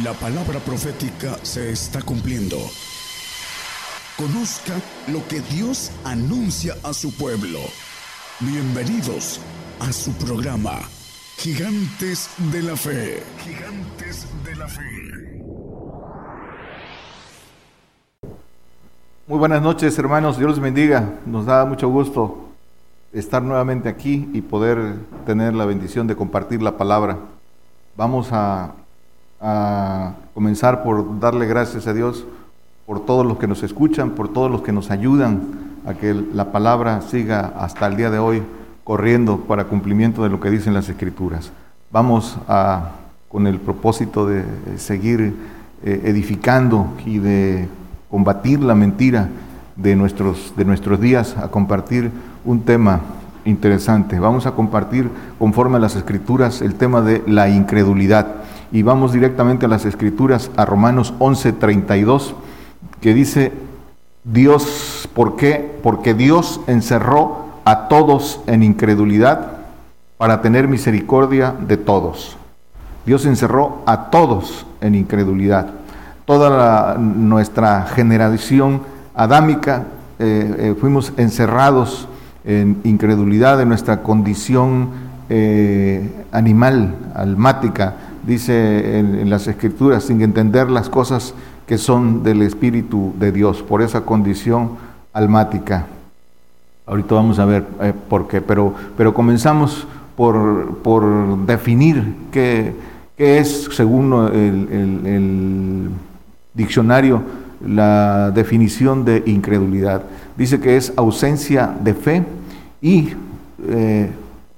La palabra profética se está cumpliendo. Conozca lo que Dios anuncia a su pueblo. Bienvenidos a su programa, Gigantes de la Fe. Gigantes de la Fe. Muy buenas noches hermanos, Dios los bendiga. Nos da mucho gusto estar nuevamente aquí y poder tener la bendición de compartir la palabra. Vamos a a comenzar por darle gracias a Dios por todos los que nos escuchan, por todos los que nos ayudan a que la palabra siga hasta el día de hoy corriendo para cumplimiento de lo que dicen las escrituras. Vamos a, con el propósito de seguir eh, edificando y de combatir la mentira de nuestros, de nuestros días, a compartir un tema interesante. Vamos a compartir, conforme a las escrituras, el tema de la incredulidad y vamos directamente a las escrituras, a Romanos 11:32, que dice, Dios, ¿por qué? Porque Dios encerró a todos en incredulidad para tener misericordia de todos. Dios encerró a todos en incredulidad. Toda nuestra generación adámica eh, eh, fuimos encerrados en incredulidad de nuestra condición eh, animal, almática, dice en, las escrituras, sin entender las cosas que son del Espíritu de Dios, por esa condición almática. Ahorita vamos a ver eh, por qué, pero, pero comenzamos por, por definir qué, qué, es, según el, diccionario, la definición de incredulidad. Dice que es ausencia de fe y, eh,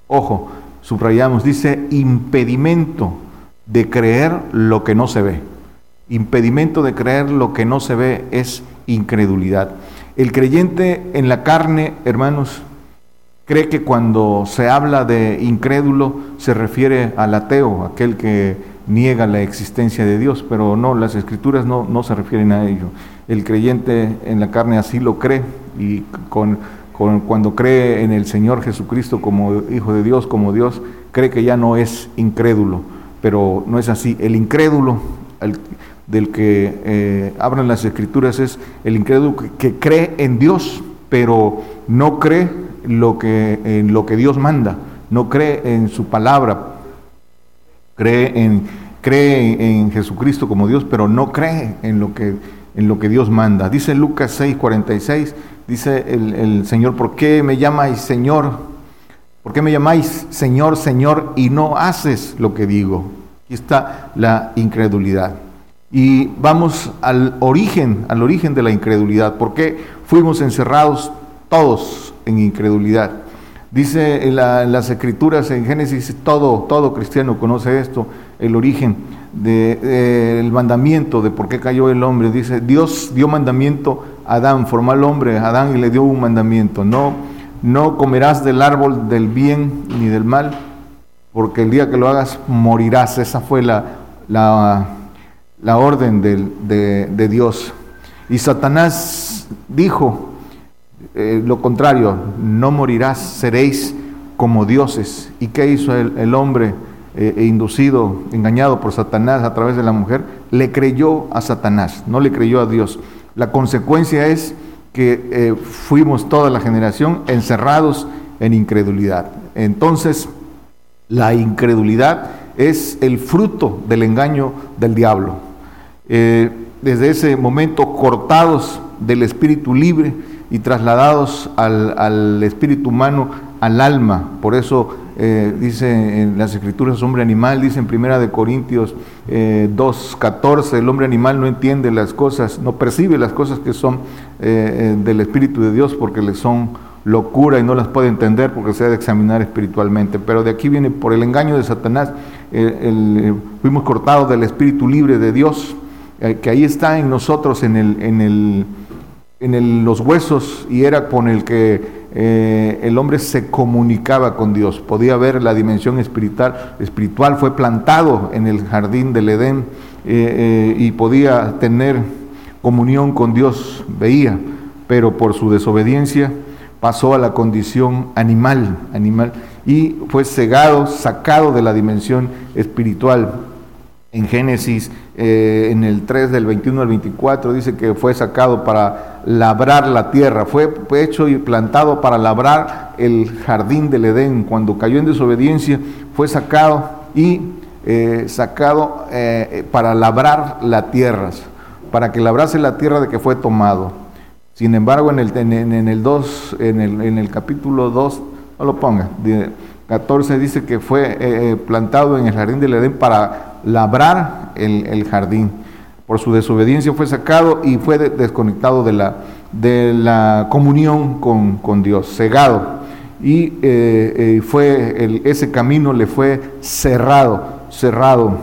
ojo, subrayamos, dice impedimento de creer lo que no se ve. Impedimento de creer lo que no se ve es incredulidad. El creyente en la carne, hermanos, cree que cuando se habla de incrédulo se refiere al ateo, aquel que niega la existencia de Dios, pero no, las escrituras no, no se refieren a ello. El creyente en la carne así lo cree y con, con, cuando cree en el Señor Jesucristo como Hijo de Dios, como Dios, cree que ya no es incrédulo pero no es así. El incrédulo del que eh, hablan las escrituras es el incrédulo que, cree en Dios, pero no cree lo que, en lo que Dios manda, no cree en su palabra, cree en, cree en Jesucristo como Dios, pero no cree en lo que, en lo que Dios manda. Dice Lucas 6, 46, dice el, el Señor, ¿por qué me llamáis Señor? ¿Por qué me llamáis Señor, Señor y no haces lo que digo? Aquí está la incredulidad. Y vamos al origen, al origen de la incredulidad. ¿Por qué fuimos encerrados todos en incredulidad? Dice en, las escrituras en Génesis, todo, todo cristiano conoce esto, el origen del mandamiento de por qué cayó el hombre. Dice, Dios dio mandamiento a Adán, formó al hombre, Adán y le dio un mandamiento. No no comerás del árbol del bien ni del mal, porque el día que lo hagas morirás. Esa fue la, la, orden de, Dios. Y Satanás dijo eh, lo contrario, no morirás, seréis como dioses. ¿Y qué hizo el, hombre eh, e inducido, engañado por Satanás a través de la mujer? Le creyó a Satanás, no le creyó a Dios. La consecuencia es que eh, fuimos toda la generación encerrados en incredulidad. Entonces, la incredulidad es el fruto del engaño del diablo. Eh, desde ese momento, cortados del espíritu libre y trasladados al, al espíritu humano, al alma. Por eso eh, dice en las escrituras hombre animal, dice en primera de Corintios eh, 2.14, el hombre animal no entiende las cosas, no percibe las cosas que son eh, eh, del Espíritu de Dios porque le son locura y no las puede entender porque se ha de examinar espiritualmente. Pero de aquí viene por el engaño de Satanás, fuimos cortados del Espíritu libre de Dios, que ahí está en nosotros, en, el, en, el, en los huesos y era con el que eh, el hombre se comunicaba con Dios, podía ver la dimensión espiritual, espiritual fue plantado en el jardín del Edén eh, eh, y podía tener comunión con Dios, veía, pero por su desobediencia pasó a la condición animal, animal y fue cegado, sacado de la dimensión espiritual. En Génesis, eh, en el 3 del 21 al 24, dice que fue sacado para labrar la tierra, fue hecho y plantado para labrar el jardín del Edén. Cuando cayó en desobediencia, fue sacado y eh, sacado eh, para labrar la tierra, para que labrase la tierra de que fue tomado. Sin embargo, en el, en, el 2, en el, en el capítulo 2, no lo ponga, 14 dice que fue plantado en el jardín del Edén para labrar el, jardín. Por su desobediencia fue sacado y fue desconectado de la, de la comunión con, Dios, cegado. Y eh, eh, fue ese camino le fue cerrado, cerrado.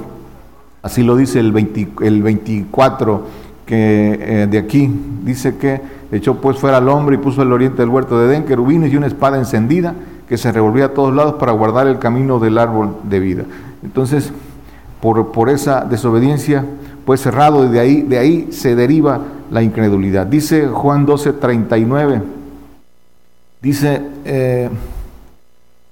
Así lo dice el, el 24 que, eh, de aquí. Dice que echó pues fuera al hombre y puso al oriente del huerto de Edén querubines y una espada encendida que se revolvía a todos lados para guardar el camino del árbol de vida. Entonces, por, esa desobediencia fue cerrado y de ahí, de ahí se deriva la incredulidad. Dice Juan 12, 39, dice, eh,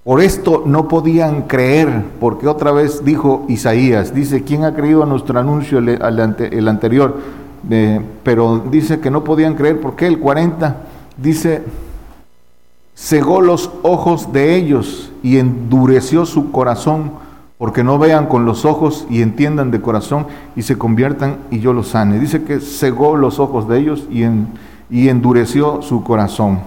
por esto no podían creer, porque otra vez dijo Isaías, dice, ¿quién ha creído a nuestro anuncio el, anterior? pero dice que no podían creer, porque el 40 dice, cegó los ojos de ellos y endureció su corazón porque no vean con los ojos y entiendan de corazón y se conviertan y yo los sane. Dice que cegó los ojos de ellos y, endureció su corazón.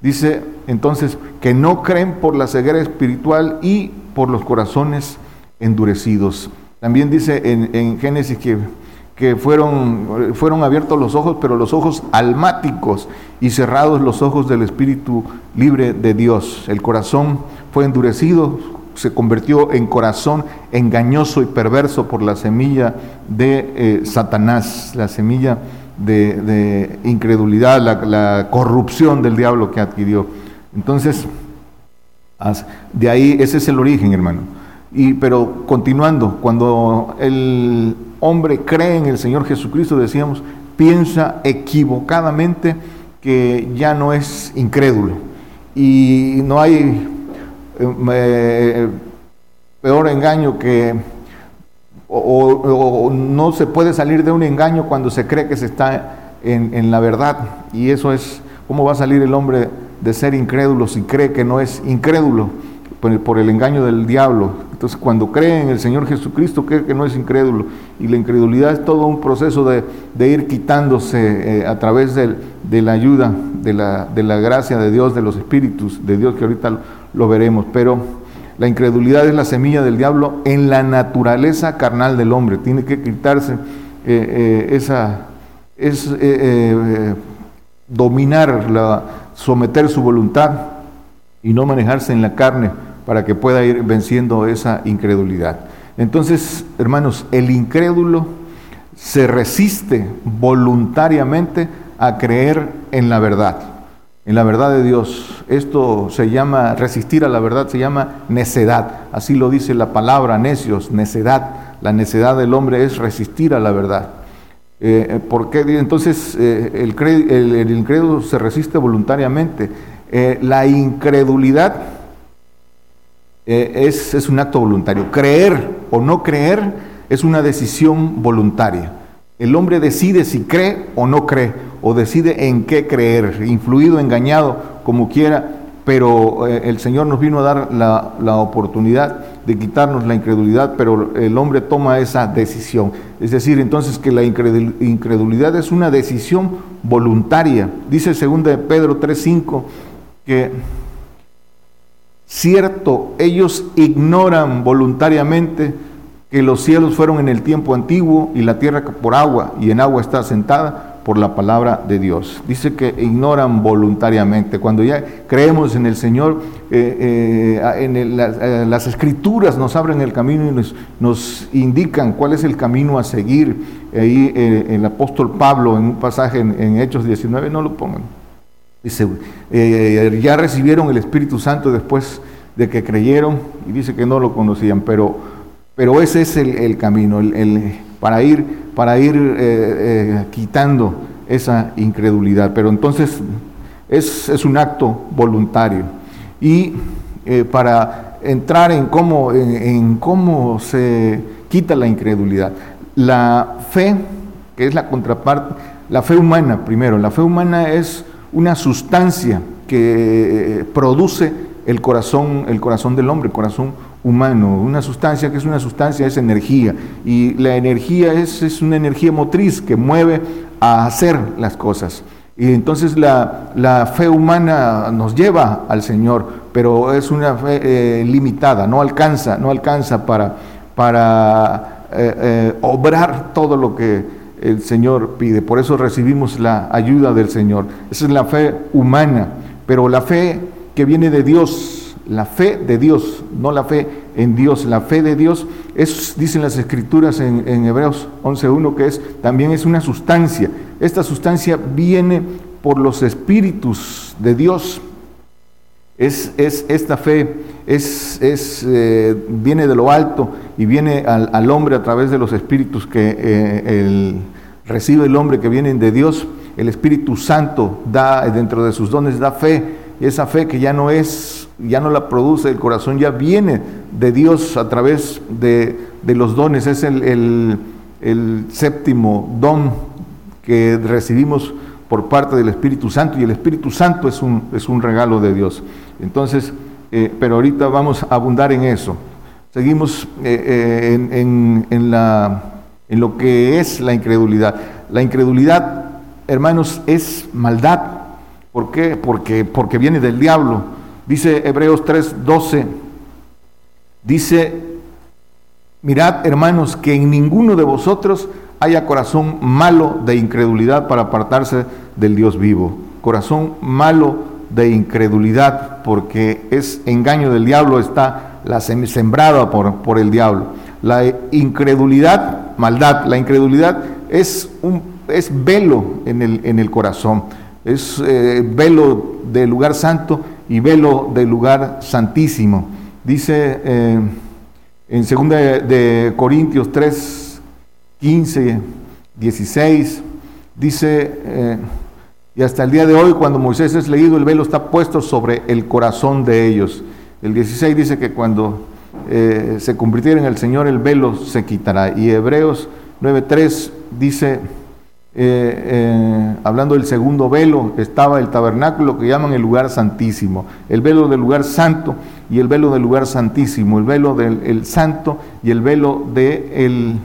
Dice entonces que no creen por la ceguera espiritual y por los corazones endurecidos. También dice en, Génesis que, fueron abiertos los ojos, pero los ojos almáticos y cerrados los ojos del espíritu libre de Dios. El corazón fue endurecido, se convirtió en corazón engañoso y perverso por la semilla de eh, Satanás, la semilla de, incredulidad, la, corrupción del diablo que adquirió. Entonces, de ahí ese es el origen, hermano. Y, pero continuando, cuando el hombre cree en el Señor Jesucristo, decíamos, piensa equivocadamente que ya no es incrédulo. Y no hay peor engaño que o, no se puede salir de un engaño cuando se cree que se está en, la verdad. Y eso es, ¿cómo va a salir el hombre de ser incrédulo si cree que no es incrédulo por, el engaño del diablo? Entonces, cuando cree en el Señor Jesucristo, cree que no es incrédulo. Y la incredulidad es todo un proceso de, ir quitándose eh, a través de, la ayuda, de la, gracia de Dios, de los espíritus de Dios, que ahorita lo veremos, pero la incredulidad es la semilla del diablo en la naturaleza carnal del hombre. Tiene que quitarse eh, eh, esa, es dominar, la, someter su voluntad y no manejarse en la carne para que pueda ir venciendo esa incredulidad. Entonces, hermanos, el incrédulo se resiste voluntariamente a creer en la verdad en la verdad de Dios. Esto se llama, resistir a la verdad se llama necedad. Así lo dice la palabra, necios, necedad. La necedad del hombre es resistir a la verdad. Eh, ¿Por qué? Entonces eh, el, incrédulo se resiste voluntariamente. Eh, la incredulidad es, es un acto voluntario. Creer o no creer es una decisión voluntaria. El hombre decide si cree o no cree o decide en qué creer, influido, engañado, como quiera, pero eh, el Señor nos vino a dar la, oportunidad de quitarnos la incredulidad, pero el hombre toma esa decisión. Es decir, entonces que la incredulidad es una decisión voluntaria. Dice 2 de Pedro 3:5 que cierto, ellos ignoran voluntariamente que los cielos fueron en el tiempo antiguo y la tierra por agua y en agua está sentada por la palabra de Dios. Dice que ignoran voluntariamente. Cuando ya creemos en el Señor, eh, eh, en eh, las escrituras nos abren el camino y nos, indican cuál es el camino a seguir. Ahí el apóstol Pablo, en un pasaje en, Hechos 19, no lo pongan. Dice, ya recibieron el Espíritu Santo después de que creyeron y dice que no lo conocían, pero, pero ese es el, camino, el para ir, para ir eh, eh, quitando esa incredulidad. Pero entonces es, un acto voluntario. Y eh, para entrar en cómo, en, cómo se quita la incredulidad. La fe, que es la contraparte, la fe humana primero, la fe humana es una sustancia que produce el corazón, el corazón del hombre, el corazón humano, una sustancia que es una sustancia, es energía, y la energía es, es una energía motriz que mueve a hacer las cosas. Y entonces la, fe humana nos lleva al Señor, pero es una fe eh, limitada, no alcanza, no alcanza para, para eh, eh, obrar todo lo que el Señor pide. Por eso recibimos la ayuda del Señor. Esa es la fe humana, pero la fe que viene de Dios, la fe de Dios, no la fe en Dios, la fe de Dios es, dicen las escrituras en, Hebreos 11.1, que es, también es una sustancia, esta sustancia viene por los espíritus de Dios. Es, es esta fe es, es eh, viene de lo alto y viene al, hombre a través de los espíritus que eh, recibe el hombre que vienen de Dios. El Espíritu Santo da dentro de sus dones, da fe. Y esa fe que ya no es, ya no la produce el corazón, ya viene de Dios a través de, los dones. Es el, el séptimo don que recibimos por parte del Espíritu Santo y el Espíritu Santo es un, es un regalo de Dios. Entonces, eh, pero ahorita vamos a abundar en eso. Seguimos eh, eh, en, en, la, en lo que es la incredulidad. La incredulidad, hermanos, es maldad. ¿Por qué? Porque, porque viene del diablo. Dice Hebreos 3:12, dice, mirad hermanos, que en ninguno de vosotros haya corazón malo de incredulidad para apartarse del Dios vivo. Corazón malo de incredulidad, porque es engaño del diablo, está la sembrada por, por el diablo. La incredulidad, maldad, la incredulidad es, un, es velo en el, en el corazón, es eh, velo del lugar santo y velo del lugar santísimo. Dice eh, en 2 de Corintios 3, 15, 16, dice, eh, y hasta el día de hoy, cuando Moisés es leído, el velo está puesto sobre el corazón de ellos. El 16 dice que cuando eh, se convirtiera en el Señor, el velo se quitará. Y Hebreos 9.3 dice, eh, hablando del segundo velo, estaba el tabernáculo que llaman el lugar santísimo, el velo del lugar santo y el velo del lugar santísimo, el velo del santo y el velo del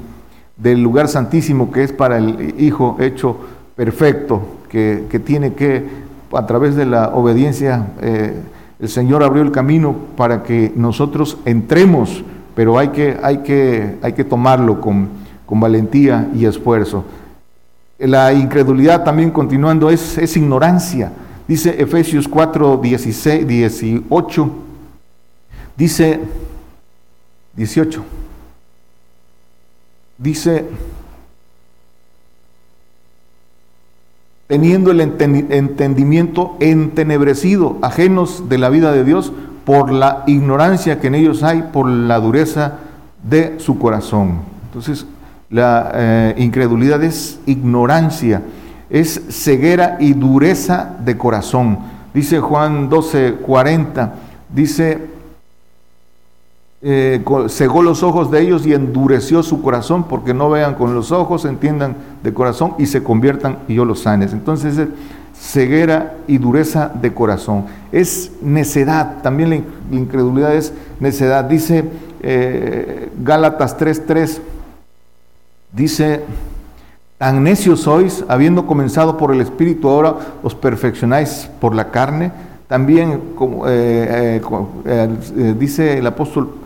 del lugar santísimo que es para el Hijo hecho perfecto, que, tiene que, a través de la obediencia, eh, el Señor abrió el camino para que nosotros entremos, pero hay que, hay que, hay que tomarlo con, con valentía y esfuerzo. La incredulidad también continuando es, es ignorancia. Dice Efesios 4, 16, 18, dice 18 dice, teniendo el entendimiento entenebrecido, ajenos de la vida de Dios, por la ignorancia que en ellos hay, por la dureza de su corazón. Entonces, la eh, incredulidad es ignorancia, es ceguera y dureza de corazón. Dice Juan 12, 40, dice, eh, cegó los ojos de ellos y endureció su corazón porque no vean con los ojos, entiendan de corazón y se conviertan y yo los sanes. Entonces, es ceguera y dureza de corazón. Es necedad, también la incredulidad es necedad. Dice eh, Gálatas 3:3, dice, tan necios sois, habiendo comenzado por el Espíritu, ahora os perfeccionáis por la carne. También como, eh, dice el apóstol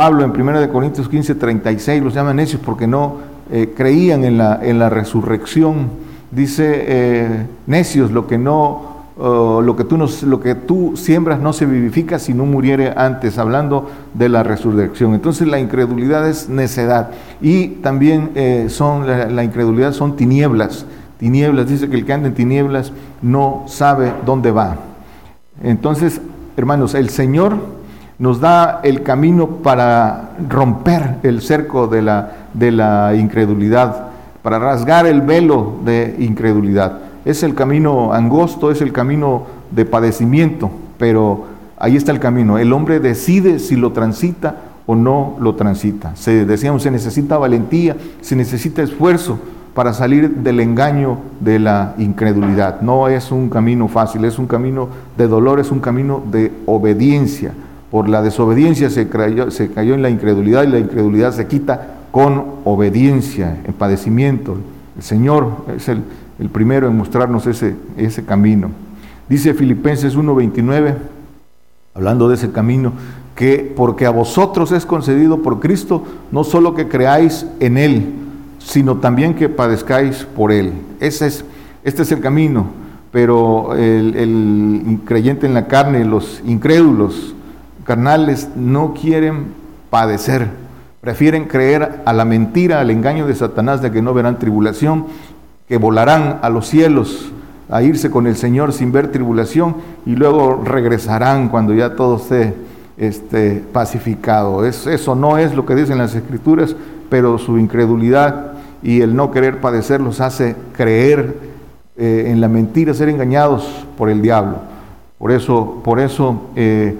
Pablo en 1 Corintios 15, 36 los llama necios porque no eh, creían en la, en la, resurrección. Dice eh, necios, lo que no lo, que tú lo que tú siembras no se vivifica si no muriere antes, hablando de la resurrección. Entonces la incredulidad es necedad y también eh, son la, la, incredulidad son tinieblas. Tinieblas, dice que el que anda en tinieblas no sabe dónde va. Entonces, hermanos, el Señor nos da el camino para romper el cerco de la, de la incredulidad, para rasgar el velo de incredulidad. Es el camino angosto, es el camino de padecimiento, pero ahí está el camino. El hombre decide si lo transita o no lo transita. Se, decíamos, se necesita valentía, se necesita esfuerzo para salir del engaño de la incredulidad. No es un camino fácil, es un camino de dolor, es un camino de obediencia. Por la desobediencia se cayó, se cayó en la incredulidad y la incredulidad se quita con obediencia, en padecimiento. El Señor es el, primero en mostrarnos ese, ese camino. Dice Filipenses 1:29, hablando de ese camino, que porque a vosotros es concedido por Cristo, no solo que creáis en Él, sino también que padezcáis por Él. Ese es, este es el camino, pero el, el creyente en la carne, los incrédulos carnales, no quieren padecer, prefieren creer a la mentira, al engaño de Satanás de que no verán tribulación, que volarán a los cielos a irse con el Señor sin ver tribulación y luego regresarán cuando ya todo esté este, pacificado. Es, eso no es lo que dicen las escrituras, pero su incredulidad y el no querer padecer los hace creer eh, en la mentira, ser engañados por el diablo. Por eso, por eso eh,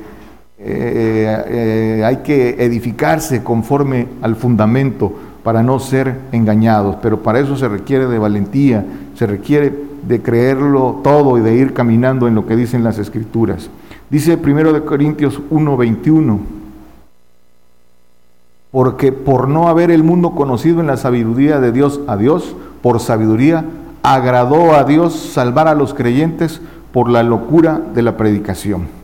eh, hay que edificarse conforme al fundamento para no ser engañados, pero para eso se requiere de valentía, se requiere de creerlo todo y de ir caminando en lo que dicen las escrituras. Dice primero de Corintios 1:21, porque por no haber el mundo conocido en la sabiduría de Dios a Dios, por sabiduría agradó a Dios salvar a los creyentes por la locura de la predicación.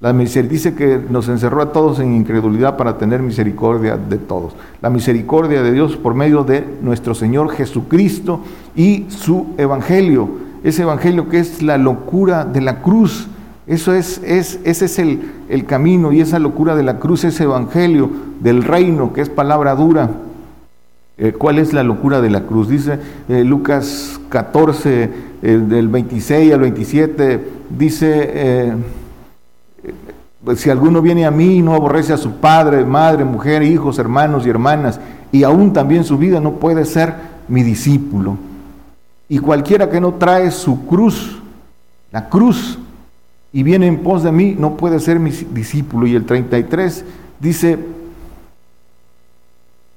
La dice que nos encerró a todos en incredulidad para tener misericordia de todos. La misericordia de Dios por medio de nuestro Señor Jesucristo y su evangelio. Ese evangelio que es la locura de la cruz. Eso es, es ese es el, el camino y esa locura de la cruz, ese evangelio del reino que es palabra dura. Eh, ¿Cuál es la locura de la cruz? Dice eh, Lucas 14, del 26 al 27, dice pues, si alguno viene a mí y no aborrece a su padre, madre, mujer, hijos, hermanos y hermanas, y aún también su vida, no puede ser mi discípulo. Y cualquiera que no trae su cruz, la cruz, y viene en pos de mí, no puede ser mi discípulo. Y el 33 dice,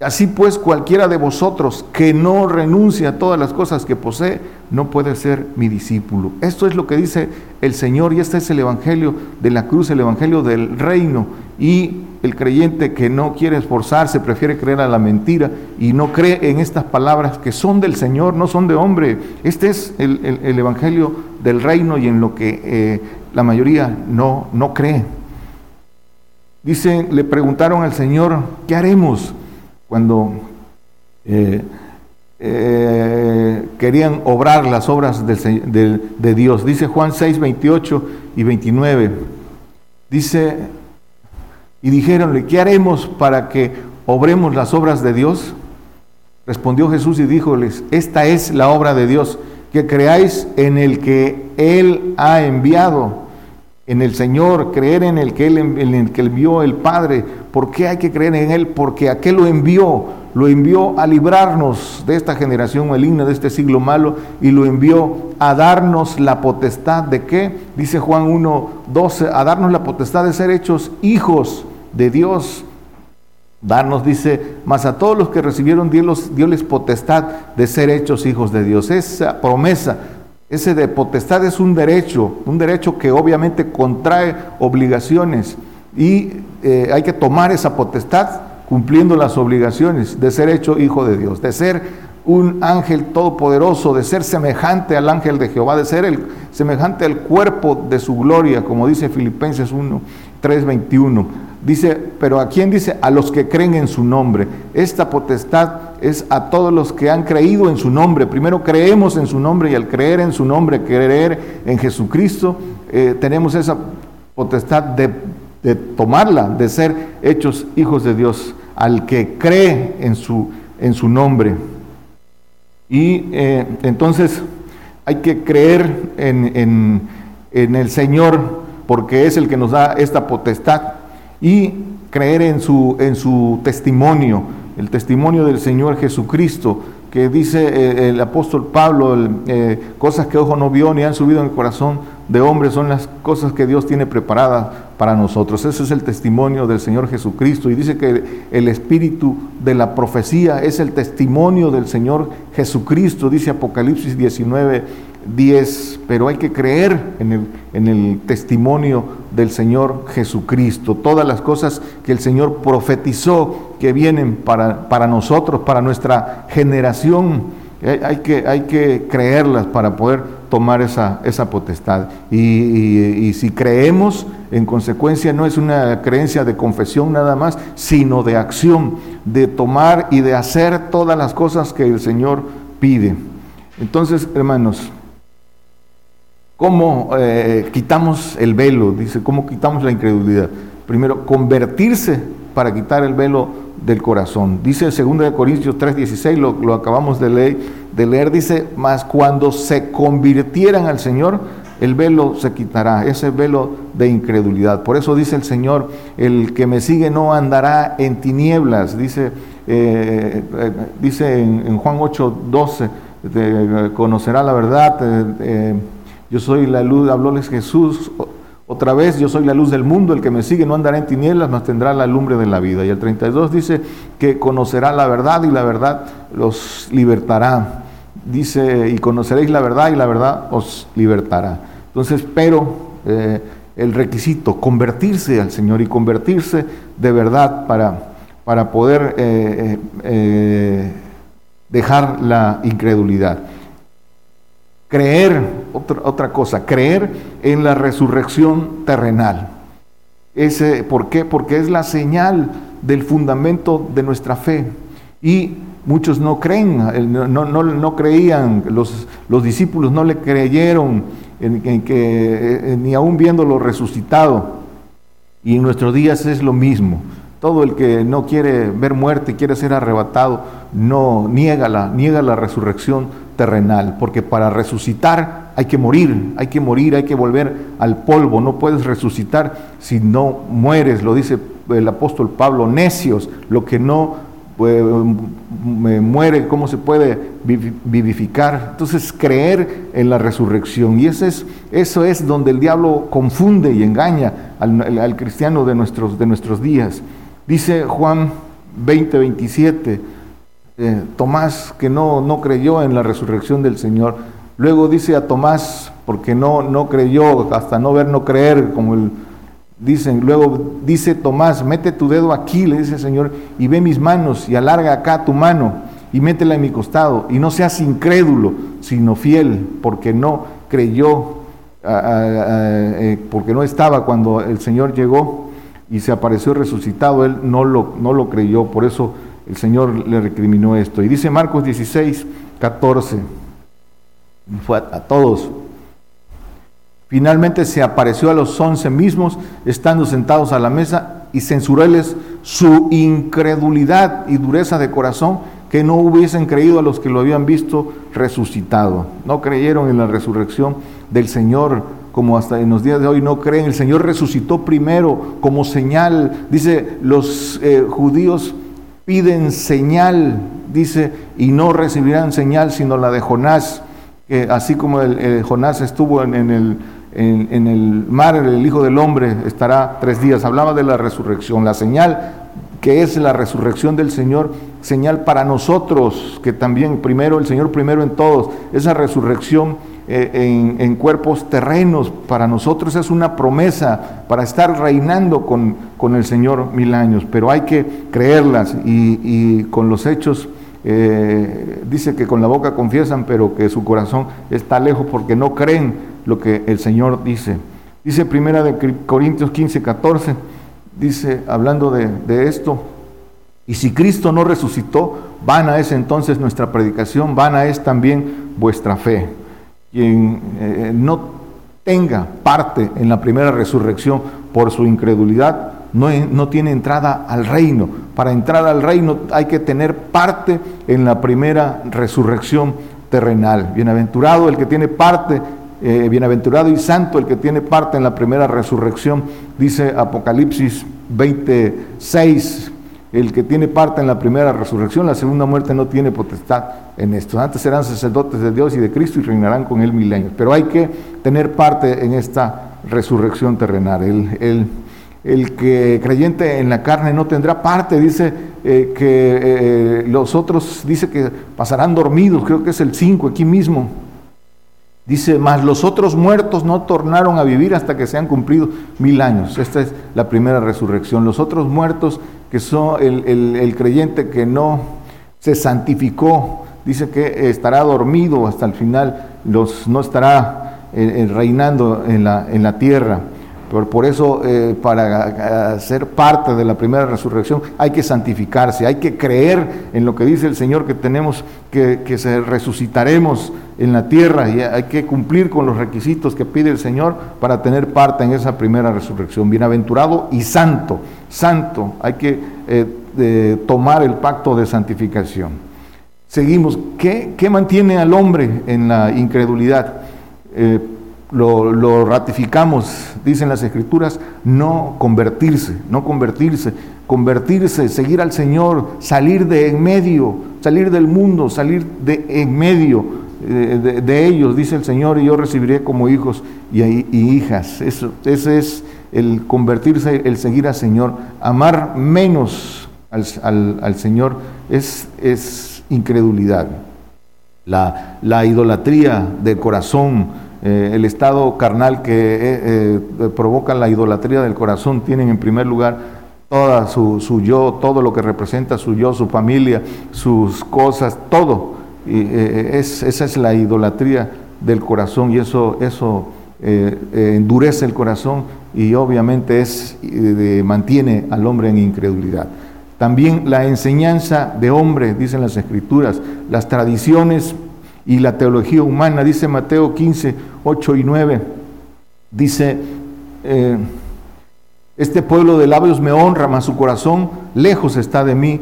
Así pues, cualquiera de vosotros que no renuncia a todas las cosas que posee, no puede ser mi discípulo. Esto es lo que dice el Señor y este es el Evangelio de la cruz, el Evangelio del reino. Y el creyente que no quiere esforzarse, prefiere creer a la mentira y no cree en estas palabras que son del Señor, no son de hombre. Este es el, Evangelio del reino y en lo que eh, la mayoría no, no cree. Dice, le preguntaron al Señor, ¿qué haremos? Cuando eh, eh, querían obrar las obras de Dios. Dice Juan 6, 28 y 29. Dice, y dijeronle, ¿qué haremos para que obremos las obras de Dios? Respondió Jesús y díjoles, esta es la obra de Dios, que creáis en el que Él ha enviado en el Señor, creer en el que Él en el que envió el Padre. ¿Por qué hay que creer en Él? Porque a qué lo envió. Lo envió a librarnos de esta generación maligna, de este siglo malo, y lo envió a darnos la potestad de qué? Dice Juan 1, 12, a darnos la potestad de ser hechos hijos de Dios. Darnos, dice, más a todos los que recibieron Dios, les potestad de ser hechos hijos de Dios. Esa promesa ese de potestad es un derecho, un derecho que obviamente contrae obligaciones y eh, hay que tomar esa potestad cumpliendo las obligaciones de ser hecho hijo de Dios, de ser un ángel todopoderoso, de ser semejante al ángel de Jehová, de ser el, semejante al cuerpo de su gloria, como dice Filipenses 1, 3, 21. Dice, pero ¿a quién dice? A los que creen en su nombre. Esta potestad es a todos los que han creído en su nombre. Primero creemos en su nombre y al creer en su nombre, creer en Jesucristo, eh, tenemos esa potestad de, tomarla, de ser hechos hijos de Dios, al que cree en su, en su nombre. Y eh, entonces hay que creer en, en el Señor porque es el que nos da esta potestad y creer en su, en su testimonio, el testimonio del Señor Jesucristo, que dice eh, el apóstol Pablo, eh, cosas que ojo no vio ni han subido en el corazón de hombre son las cosas que Dios tiene preparadas para nosotros. Ese es el testimonio del Señor Jesucristo. Y dice que el espíritu de la profecía es el testimonio del Señor Jesucristo, dice Apocalipsis 19, 10. Pero hay que creer en el, en el testimonio del Señor Jesucristo. Todas las cosas que el Señor profetizó que vienen para, para nosotros, para nuestra generación hay que, hay que creerlas para poder tomar esa, esa potestad. Y, si creemos, en consecuencia, no es una creencia de confesión nada más, sino de acción, de tomar y de hacer todas las cosas que el Señor pide. Entonces, hermanos, ¿cómo eh, quitamos el velo? Dice, ¿cómo quitamos la incredulidad? Primero, convertirse para quitar el velo del corazón. Dice 2 Corintios 3:16, lo, lo acabamos de leer, dice, mas cuando se convirtieran al Señor, el velo se quitará, ese velo de incredulidad. Por eso dice el Señor, el que me sigue no andará en tinieblas, dice, eh, eh, dice en, Juan 8:12, conocerá la verdad, yo soy la luz, hablóles Jesús, otra vez, yo soy la luz del mundo, el que me sigue no andará en tinieblas, mas tendrá la lumbre de la vida. Y el 32 dice que conocerá la verdad y la verdad los libertará. Dice, y conoceréis la verdad y la verdad os libertará. Entonces, pero eh, el requisito, convertirse al Señor y convertirse de verdad para, para poder eh, eh, dejar la incredulidad. Creer, otra, otra cosa, creer en la resurrección terrenal. Ese, ¿Por qué? Porque es la señal del fundamento de nuestra fe. Y muchos no creen, no, no, no creían, los, los, discípulos no le creyeron en, que, ni aún viéndolo resucitado. Y en nuestros días es lo mismo. Todo el que no quiere ver muerte, quiere ser arrebatado, no niega la, niega la resurrección terrenal, porque para resucitar hay que morir, hay que morir, hay que volver al polvo, no puedes resucitar si no mueres, lo dice el apóstol Pablo, necios, lo que no pues, muere, ¿cómo se puede vivificar? Entonces creer en la resurrección, y eso es, eso es donde el diablo confunde y engaña al, cristiano de nuestros, de nuestros días. Dice Juan 20, 27, eh, Tomás que no, no creyó en la resurrección del Señor. Luego dice a Tomás, porque no, no creyó, hasta no ver, no creer, como el, dicen. Luego dice Tomás, mete tu dedo aquí, le dice el Señor, y ve mis manos, y alarga acá tu mano, y métela en mi costado, y no seas incrédulo, sino fiel, porque no creyó, eh, porque no estaba cuando el Señor llegó y se apareció resucitado, él no lo, no lo creyó, por eso el Señor le recriminó esto. Y dice Marcos 16, 14, fue a, todos. Finalmente se apareció a los once mismos, estando sentados a la mesa, y censuróles su incredulidad y dureza de corazón, que no hubiesen creído a los que lo habían visto resucitado. No creyeron en la resurrección del Señor, como hasta en los días de hoy no creen. El Señor resucitó primero como señal. Dice, los eh, judíos piden señal, dice, y no recibirán señal sino la de Jonás, que así como el, Jonás estuvo en, el, en, el mar, el Hijo del Hombre estará tres días. Hablaba de la resurrección, la señal que es la resurrección del Señor, señal para nosotros, que también primero, el Señor primero en todos, esa resurrección eh, en, cuerpos terrenos, para nosotros es una promesa para estar reinando con, con el Señor mil años, pero hay que creerlas y, con los hechos. Eh, dice que con la boca confiesan, pero que su corazón está lejos porque no creen lo que el Señor dice. Dice primera de Corintios 15, 14, dice, hablando de, esto, y si Cristo no resucitó, vana es entonces nuestra predicación, vana es también vuestra fe quien eh, no tenga parte en la primera resurrección por su incredulidad, no, tiene entrada al reino. Para entrar al reino hay que tener parte en la primera resurrección terrenal. Bienaventurado el que tiene parte, eh, bienaventurado y santo el que tiene parte en la primera resurrección, dice Apocalipsis 26, el que tiene parte en la primera resurrección, la segunda muerte no tiene potestad en esto. Antes serán sacerdotes de Dios y de Cristo y reinarán con él mil años. Pero hay que tener parte en esta resurrección terrenal. El, que creyente en la carne no tendrá parte, dice eh, que eh, los otros, dice que pasarán dormidos, creo que es el 5 aquí mismo. Dice, mas los otros muertos no tornaron a vivir hasta que se han cumplido mil años. Esta es la primera resurrección. Los otros muertos, que son el, creyente que no se santificó, dice que estará dormido hasta el final, los, no estará eh, eh, reinando en la, en la tierra. Por, eso, eh, para ser parte de la primera resurrección, hay que santificarse, hay que creer en lo que dice el Señor, que tenemos que, resucitaremos en la tierra y hay que cumplir con los requisitos que pide el Señor para tener parte en esa primera resurrección. Bienaventurado y santo, santo, hay que eh, tomar el pacto de santificación. Seguimos, ¿qué, mantiene al hombre en la incredulidad? Eh, lo, ratificamos, dicen las escrituras, no convertirse, no convertirse, convertirse, seguir al Señor, salir de en medio, salir del mundo, salir de en medio eh, de, ellos, dice el Señor, y yo recibiré como hijos y, hijas. Eso, ese es el convertirse, el seguir al Señor, amar menos al, Señor es, es incredulidad. La, la idolatría del corazón, eh, el estado carnal que eh, eh, provoca la idolatría del corazón, tienen en primer lugar toda su, su, yo, todo lo que representa su yo, su familia, sus cosas, todo. Y, es, esa es la idolatría del corazón y eso, eso endurece el corazón y obviamente es, mantiene al hombre en incredulidad. También la enseñanza de hombre, dicen las escrituras, las tradiciones y la teología humana, dice Mateo 15, 8 y 9, dice, eh, este pueblo de labios me honra, mas su corazón lejos está de mí.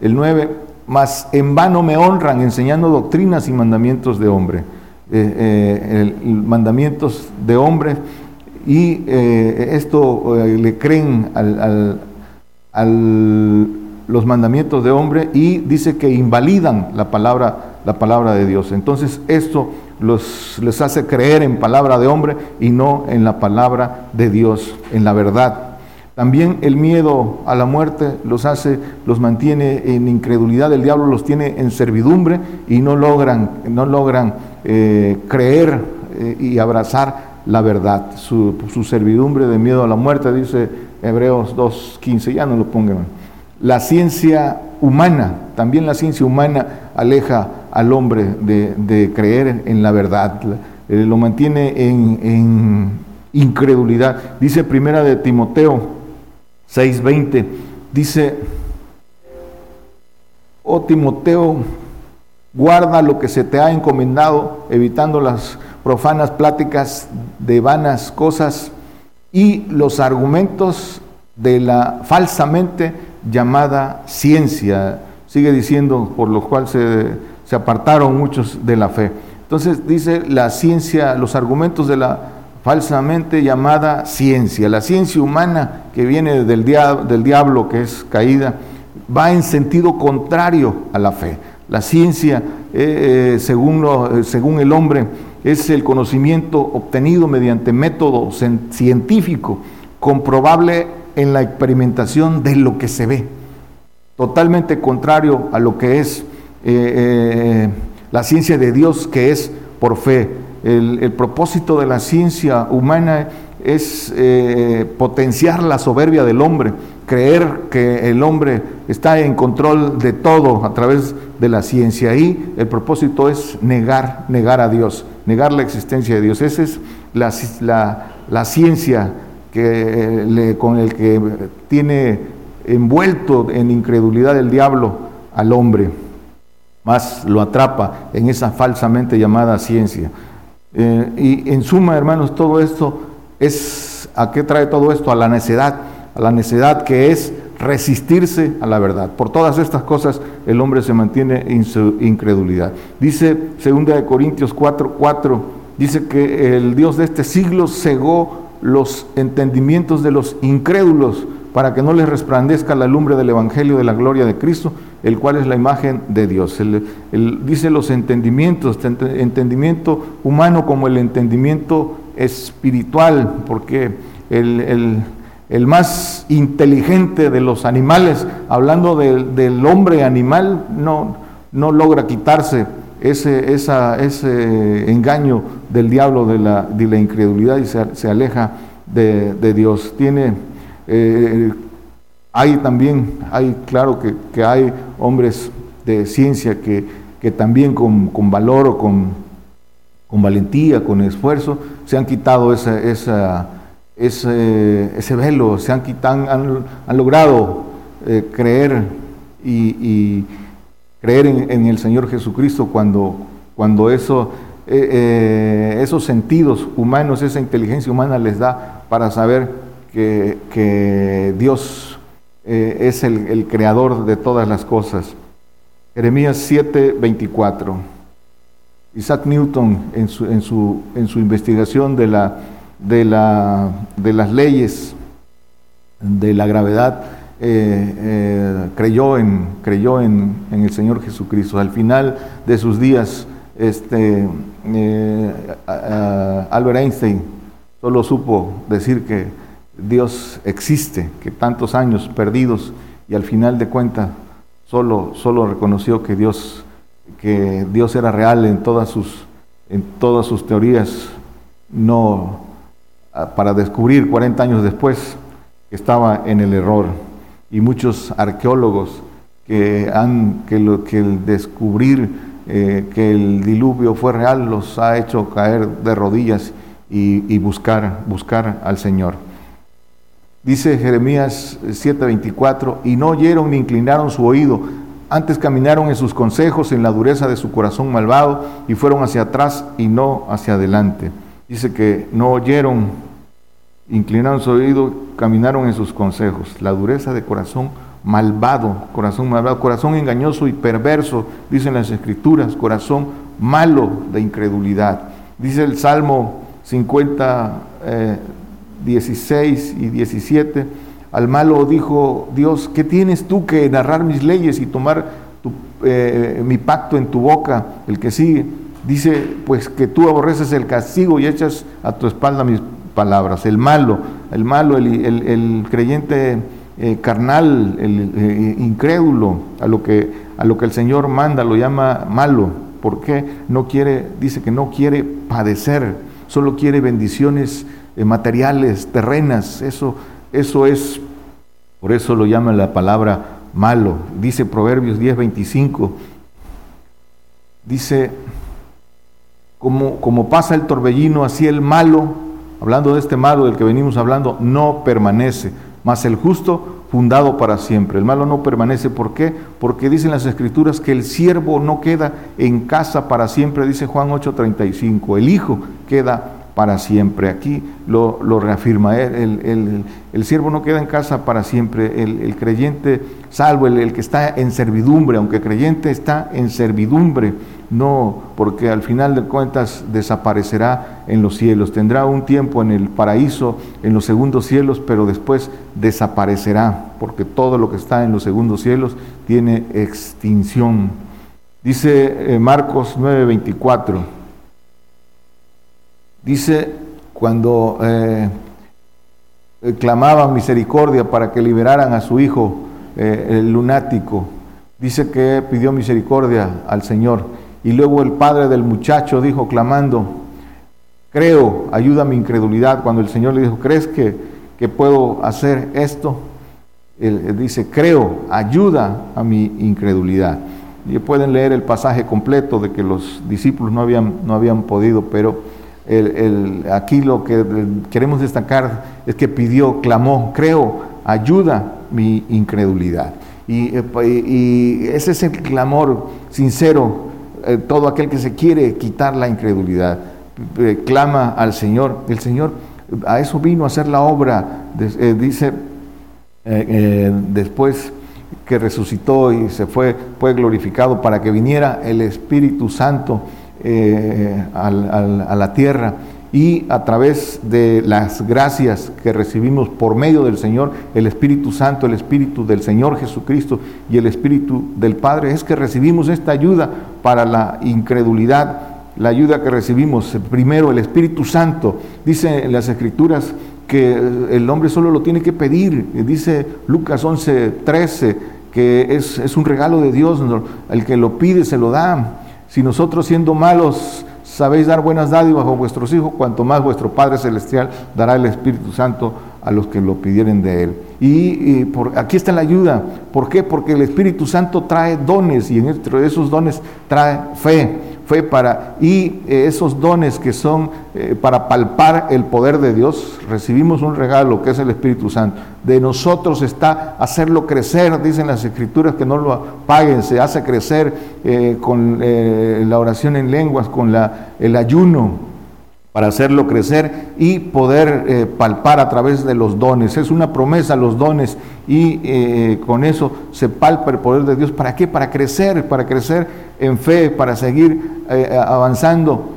El 9, mas en vano me honran enseñando doctrinas y mandamientos de hombre. Eh, eh, mandamientos de hombre y esto le creen al, al, los mandamientos de hombre y dice que invalidan la palabra la palabra de Dios. Entonces esto los, les hace creer en palabra de hombre y no en la palabra de Dios, en la verdad. También el miedo a la muerte los hace, los mantiene en incredulidad, el diablo los tiene en servidumbre y no logran, no logran eh, creer eh, y abrazar la verdad. Su, su, servidumbre de miedo a la muerte, dice Hebreos 2.15, ya no lo pongan. La ciencia humana, también la ciencia humana aleja al hombre de, creer en la verdad, eh, lo mantiene en, incredulidad. Dice primera de Timoteo 6:20, dice, oh Timoteo, guarda lo que se te ha encomendado, evitando las profanas pláticas de vanas cosas y los argumentos de la falsamente llamada ciencia. Sigue diciendo, por lo cual se, se apartaron muchos de la fe. Entonces dice la ciencia, los argumentos de la falsamente llamada ciencia. La ciencia humana que viene del, del diablo, que es caída, va en sentido contrario a la fe. La ciencia, eh, eh, según, eh, según el hombre, es el conocimiento obtenido mediante método científico, comprobable en la experimentación de lo que se ve, totalmente contrario a lo que es eh, eh, la ciencia de Dios, que es por fe. El, propósito de la ciencia humana es eh, potenciar la soberbia del hombre, creer que el hombre está en control de todo a través de la ciencia. Y el propósito es negar, negar a Dios, negar la existencia de Dios. Esa es la, la, ciencia que con el que tiene envuelto en incredulidad el diablo al hombre, más lo atrapa en esa falsamente llamada ciencia. Eh, y en suma, hermanos, todo esto es, ¿a qué trae todo esto? A la necedad, a la necedad que es resistirse a la verdad. Por todas estas cosas el hombre se mantiene en su incredulidad. Dice 2 Corintios 4, 4, dice que el Dios de este siglo cegó los entendimientos de los incrédulos para que no les resplandezca la lumbre del Evangelio de la gloria de Cristo, el cual es la imagen de Dios. dice los entendimientos, entendimiento humano como el entendimiento espiritual, porque el, más inteligente de los animales, hablando del, hombre animal, no, no logra quitarse ese, engaño del diablo de la, de la incredulidad y se, aleja de, Dios. Tiene, eh, hay también, hay claro que, hay hombres de ciencia que, que también con, valor o con, con, valentía, con esfuerzo, se han quitado esa, ese, ese velo, se han, quitado, han, logrado eh, creer y creer en, el Señor Jesucristo cuando, cuando eso, eh, esos sentidos humanos, esa inteligencia humana les da para saber que, Dios eh, es el, creador de todas las cosas. Jeremías 7, 24. Isaac Newton en su, investigación de, la, de, la, de las leyes de la gravedad, eh, eh, creyó, en, el Señor Jesucristo. Al final de sus días, este, Albert Einstein solo supo decir que Dios existe, que tantos años perdidos y al final de cuentas solo, solo reconoció que Dios, que Dios era real en todas sus, en todas sus teorías, no para descubrir 40 años después que estaba en el error y muchos arqueólogos que han que, lo, que el descubrir eh, que el diluvio fue real los ha hecho caer de rodillas y, buscar buscar al Señor. Dice Jeremías 7:24, y no oyeron ni inclinaron su oído, antes caminaron en sus consejos, en la dureza de su corazón malvado, y fueron hacia atrás y no hacia adelante. Dice que no oyeron inclinaron su oído, caminaron en sus consejos. La dureza de corazón malvado, corazón malvado, corazón engañoso y perverso, dicen las escrituras, corazón malo de incredulidad. Dice el Salmo 50, 16 eh, y 17, al malo dijo Dios, ¿qué tienes tú que narrar mis leyes y tomar eh, mi pacto en tu boca, el que sigue? Dice, pues que tú aborreces el castigo y echas a tu espalda mis palabras. El malo, el malo, el, creyente eh, carnal, el eh, incrédulo, a lo, que, a lo que el Señor manda, lo llama malo. porque No quiere, dice que no quiere padecer, solo quiere bendiciones eh, materiales, terrenas. Eso, eso es, por eso lo llama la palabra malo. Dice Proverbios 10:25. Dice, como, como pasa el torbellino, así el malo hablando de este malo del que venimos hablando, no permanece, mas el justo fundado para siempre. El malo no permanece, ¿por qué? Porque dicen las escrituras que el siervo no queda en casa para siempre, dice Juan 8:35, el hijo queda para siempre. Aquí lo, reafirma, el, siervo no queda en casa para siempre, el, creyente salvo, el, que está en servidumbre, aunque creyente está en servidumbre, no, porque al final de cuentas desaparecerá en los cielos. Tendrá un tiempo en el paraíso, en los segundos cielos, pero después desaparecerá, porque todo lo que está en los segundos cielos tiene extinción. Dice eh, Marcos 9:24, dice cuando eh, clamaban misericordia para que liberaran a su hijo, eh, el lunático, dice que pidió misericordia al Señor y luego el padre del muchacho dijo, clamando, creo, ayuda mi incredulidad. Cuando el Señor le dijo, ¿crees que, que puedo hacer esto? Él, dice, creo, ayuda a mi incredulidad. Y pueden leer el pasaje completo de que los discípulos no habían, no habían podido, pero aquí lo que queremos destacar es que pidió, clamó, creo, ayuda mi incredulidad. Y, y ese es el clamor sincero eh, todo aquel que se quiere quitar la incredulidad, eh, clama al Señor. El Señor a eso vino a hacer la obra, eh, dice después que resucitó y se fue, fue glorificado para que viniera el Espíritu Santo a la tierra y a través de las gracias que recibimos por medio del Señor, el Espíritu Santo, el Espíritu del Señor Jesucristo y el Espíritu del Padre, es que recibimos esta ayuda para la incredulidad, la ayuda que recibimos. Primero, el Espíritu Santo, dice en las Escrituras que el hombre solo lo tiene que pedir, dice Lucas 11, 13, que es, es un regalo de Dios, el que lo pide se lo da. Si nosotros siendo malos sabéis dar buenas dádivas a vuestros hijos, cuanto más vuestro Padre Celestial dará el Espíritu Santo a los que lo pidieren de Él. Y, por, aquí está la ayuda. ¿Por qué? Porque el Espíritu Santo trae dones y dentro de esos dones trae fe fe para, y eh, esos dones que son eh, para palpar el poder de Dios, recibimos un regalo que es el Espíritu Santo. De nosotros está hacerlo crecer, dicen las Escrituras que no lo paguen, se hace crecer eh, con la oración en lenguas, con la, el ayuno, para hacerlo crecer y poder eh, palpar a través de los dones. Es una promesa los dones y eh, con eso se palpa el poder de Dios. ¿Para qué? Para crecer, para crecer en fe, para seguir eh, avanzando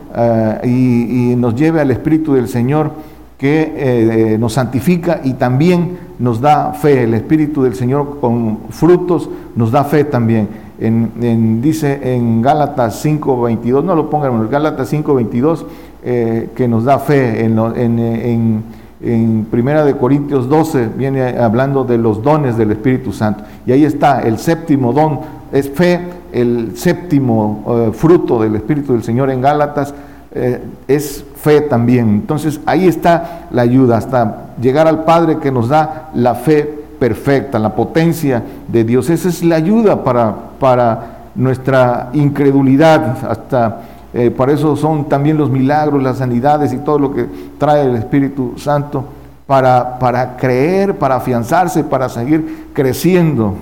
y, nos lleve al Espíritu del Señor que nos santifica y también nos da fe. El Espíritu del Señor con frutos nos da fe también. En, dice en Gálatas 5.22, no lo pongan, en Gálatas 5.22 eh, que nos da fe. En, en, en, Primera de Corintios 12 viene hablando de los dones del Espíritu Santo. Y ahí está, el séptimo don es fe, el séptimo eh, fruto del Espíritu del Señor en Gálatas eh, es fe también. Entonces ahí está la ayuda, hasta llegar al Padre que nos da la fe perfecta, la potencia de Dios. Esa es la ayuda para, para nuestra incredulidad, hasta eh, para eso son también los milagros, las sanidades y todo lo que trae el Espíritu Santo para, para creer, para afianzarse, para seguir creciendo.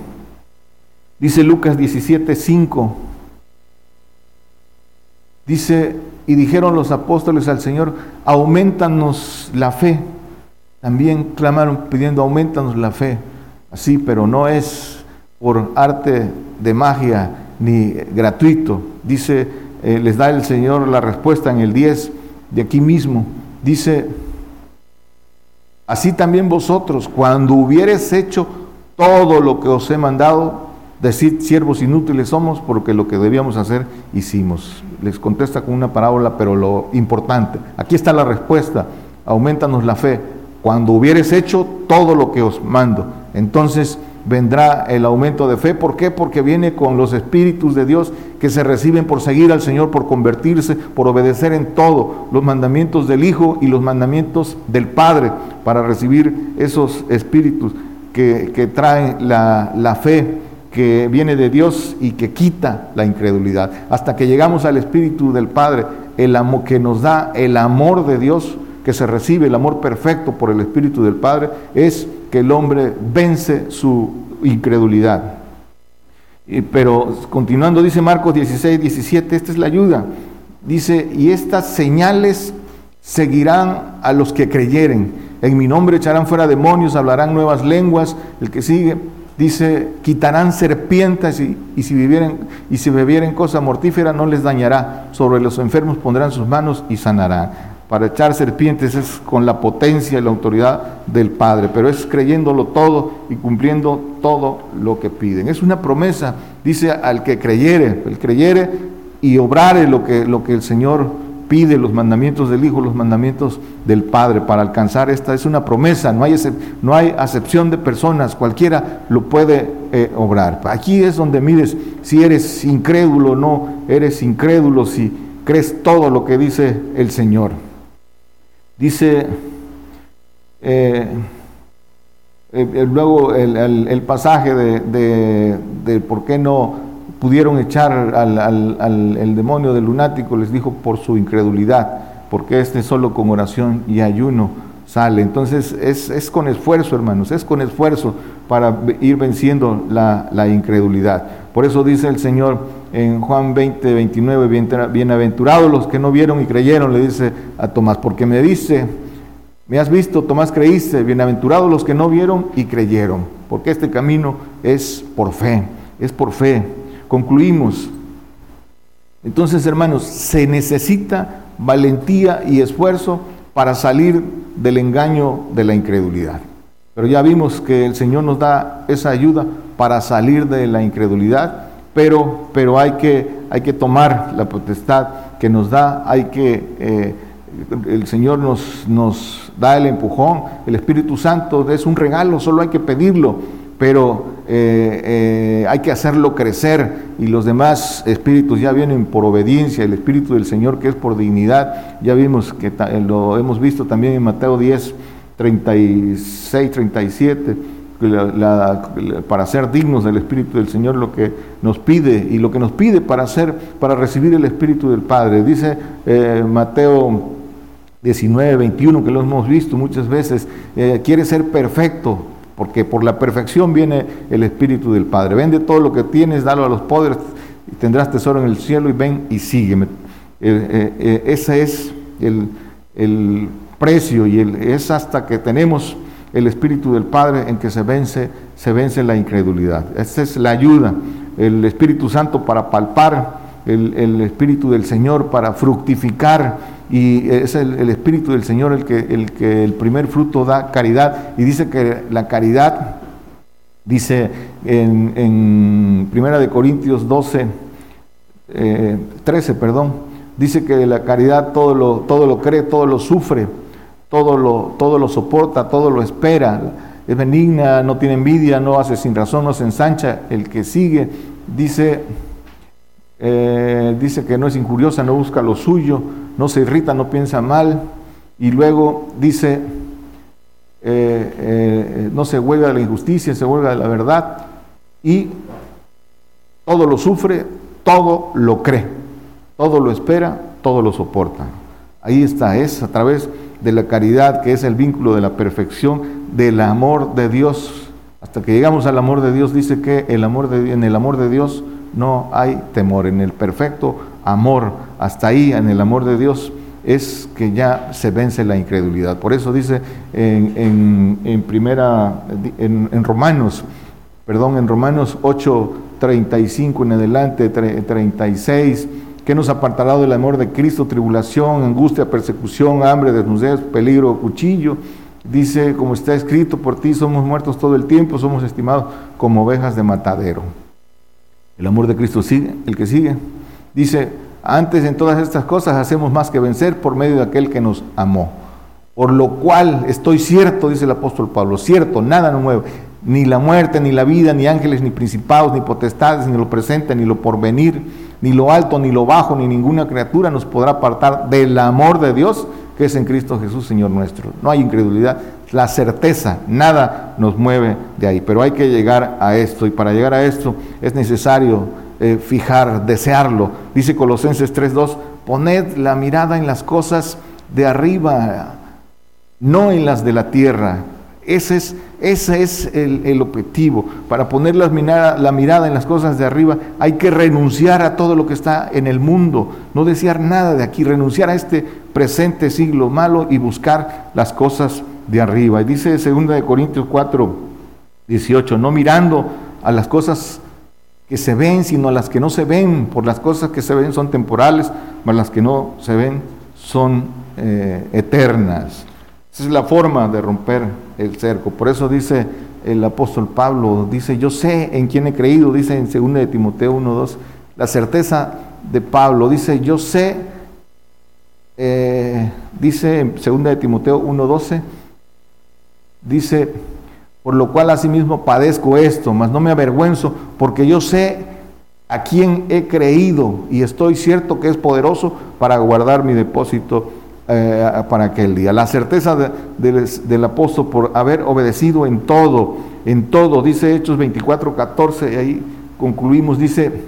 Dice Lucas 17, 5. Dice, y dijeron los apóstoles al Señor, aumentanos la fe. También clamaron pidiendo, aumentanos la fe. Así, pero no es por arte de magia ni gratuito. Dice eh, les da el Señor la respuesta en el 10 de aquí mismo. Dice, así también vosotros, cuando hubieres hecho todo lo que os he mandado, decid siervos inútiles somos porque lo que debíamos hacer hicimos. Les contesta con una parábola, pero lo importante, aquí está la respuesta, aumentanos la fe, cuando hubieres hecho todo lo que os mando. Entonces, vendrá el aumento de fe. ¿Por qué? Porque viene con los espíritus de Dios que se reciben por seguir al Señor, por convertirse, por obedecer en todo los mandamientos del Hijo y los mandamientos del Padre, para recibir esos espíritus que, traen la, la fe que viene de Dios y que quita la incredulidad. Hasta que llegamos al Espíritu del Padre, el amor que nos da el amor de Dios, que se recibe, el amor perfecto por el Espíritu del Padre, es que el hombre vence su incredulidad. pero continuando, dice Marcos 16, 17, esta es la ayuda. Dice, y estas señales seguirán a los que creyeren. En mi nombre echarán fuera demonios, hablarán nuevas lenguas. El que sigue dice, quitarán serpientes y, y, si vivieren, y si bebieren cosa mortífera no les dañará. Sobre los enfermos pondrán sus manos y sanarán para echar serpientes es con la potencia y la autoridad del Padre, pero es creyéndolo todo y cumpliendo todo lo que piden. Es una promesa, dice al que creyere, el creyere y obrare lo que, lo que el Señor pide, los mandamientos del Hijo, los mandamientos del Padre, para alcanzar esta. Es una promesa, no hay, no hay acepción de personas, cualquiera lo puede eh, obrar. Aquí es donde mides si eres incrédulo o no, eres incrédulo, si crees todo lo que dice el Señor. Dice eh, luego el, pasaje de, por qué no pudieron echar al, el demonio del lunático, les dijo por su incredulidad, porque este solo con oración y ayuno sale. Entonces es, con esfuerzo, hermanos, es con esfuerzo para ir venciendo la, la incredulidad. Por eso dice el Señor, en Juan 20, 29, bienaventurados los que no vieron y creyeron, le dice a Tomás, porque me dice, me has visto, Tomás creíste, bienaventurados los que no vieron y creyeron, porque este camino es por fe, es por fe. Concluimos. Entonces, hermanos, se necesita valentía y esfuerzo para salir del engaño de la incredulidad. Pero ya vimos que el Señor nos da esa ayuda para salir de la incredulidad, pero, pero hay, que, hay que tomar la potestad que nos da, hay que, eh, el Señor nos, nos da el empujón, el Espíritu Santo es un regalo, solo hay que pedirlo, pero eh, eh, hay que hacerlo crecer y los demás espíritus ya vienen por obediencia, el Espíritu del Señor que es por dignidad, ya vimos que lo hemos visto también en Mateo 10, 36, 37, para ser dignos del Espíritu del Señor lo que nos pide y lo que nos pide para hacer, para recibir el Espíritu del Padre. Dice eh, Mateo 19, 21, que lo hemos visto muchas veces, quiere ser perfecto, porque por la perfección viene el Espíritu del Padre. Vende todo lo que tienes, dalo a los pobres y tendrás tesoro en el cielo y ven y sígueme. Eh, eh, ese es el, precio y es hasta que tenemos el Espíritu del Padre en que se vence, se vence la incredulidad. Esa es la ayuda, el Espíritu Santo para palpar, el, el Espíritu del Señor para fructificar y es el, Espíritu del Señor el que, el que el primer fruto da caridad y dice que la caridad, dice en, en Primera de Corintios 12, 13, eh, perdón, dice que la caridad todo lo, todo lo cree, todo lo sufre, todo lo, todo lo soporta, todo lo espera, es benigna, no tiene envidia, no hace sin razón, no se ensancha, el que sigue, dice, eh, dice que no es injuriosa, no busca lo suyo, no se irrita, no piensa mal, y luego dice, eh, eh, no se huelga de la injusticia, se huelga de la verdad, y todo lo sufre, todo lo cree, todo lo espera, todo lo soporta. Ahí está, es a través de la caridad, que es el vínculo de la perfección, del amor de Dios. Hasta que llegamos al amor de Dios, dice que el amor de, en el amor de Dios no hay temor, en el perfecto amor, hasta ahí, en el amor de Dios, es que ya se vence la incredulidad. Por eso dice en, primera, en, Romanos, perdón, en Romanos 8, 35 en adelante, 36, que nos apartará del amor de Cristo? Tribulación, angustia, persecución, hambre, desnudez, peligro, cuchillo. Dice, como está escrito, por ti somos muertos todo el tiempo, somos estimados como ovejas de matadero. El amor de Cristo sigue, el que sigue. Dice, antes en todas estas cosas hacemos más que vencer por medio de aquel que nos amó. Por lo cual estoy cierto, dice el apóstol Pablo, cierto, nada no mueve, ni la muerte, ni la vida, ni ángeles, ni principados, ni potestades, ni lo presente, ni lo porvenir, ni lo alto, ni lo bajo, ni ninguna criatura nos podrá apartar del amor de Dios que es en Cristo Jesús, Señor nuestro. No hay incredulidad, la certeza, nada nos mueve de ahí, pero hay que llegar a esto y para llegar a esto es necesario eh, fijar, desearlo. Dice Colosenses 3.2, poned la mirada en las cosas de arriba, no en las de la tierra. Ese es, ese es el, objetivo. Para poner la mirada, la mirada en las cosas de arriba hay que renunciar a todo lo que está en el mundo, no desear nada de aquí, renunciar a este presente siglo malo y buscar las cosas de arriba. Y dice 2 Corintios 4, 18, no mirando a las cosas que se ven, sino a las que no se ven, por las cosas que se ven son temporales, mas las que no se ven son eh, eternas. Esa es la forma de romper el cerco. Por eso dice el apóstol Pablo, dice, yo sé en quién he creído, dice en 2 de Timoteo 1.2, la certeza de Pablo, dice, yo sé, eh, dice en 2 de Timoteo 1.12, dice, por lo cual asimismo padezco esto, mas no me avergüenzo, porque yo sé a quién he creído y estoy cierto que es poderoso para guardar mi depósito eh, para aquel día. La certeza del apóstol por haber obedecido en todo, en todo, dice Hechos 24, 14, y ahí concluimos, dice,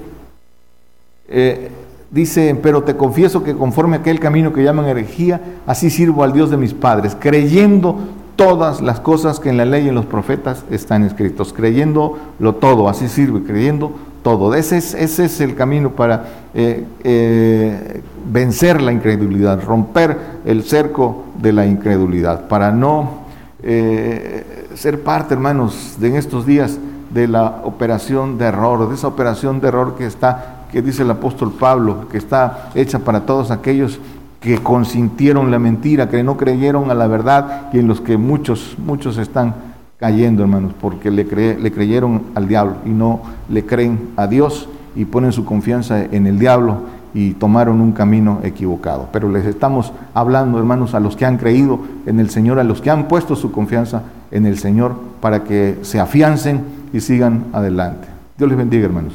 eh, dice, pero te confieso que conforme a aquel camino que llaman herejía, así sirvo al Dios de mis padres, creyendo todas las cosas que en la ley y en los profetas están escritos, creyendo lo todo, así sirve, creyendo todo. Ese es, ese es el camino para eh, eh, vencer la incredulidad, romper el cerco de la incredulidad, para no eh, ser parte, hermanos, de en estos días de la operación de error, de esa operación de error que está, que dice el apóstol Pablo, que está hecha para todos aquellos que consintieron la mentira, que no creyeron a la verdad y en los que muchos, muchos están cayendo, hermanos, porque le, le creyeron al diablo y no le creen a Dios y ponen su confianza en el diablo y tomaron un camino equivocado. Pero les estamos hablando, hermanos, a los que han creído en el Señor, a los que han puesto su confianza en el Señor, para que se afiancen y sigan adelante. Dios les bendiga, hermanos.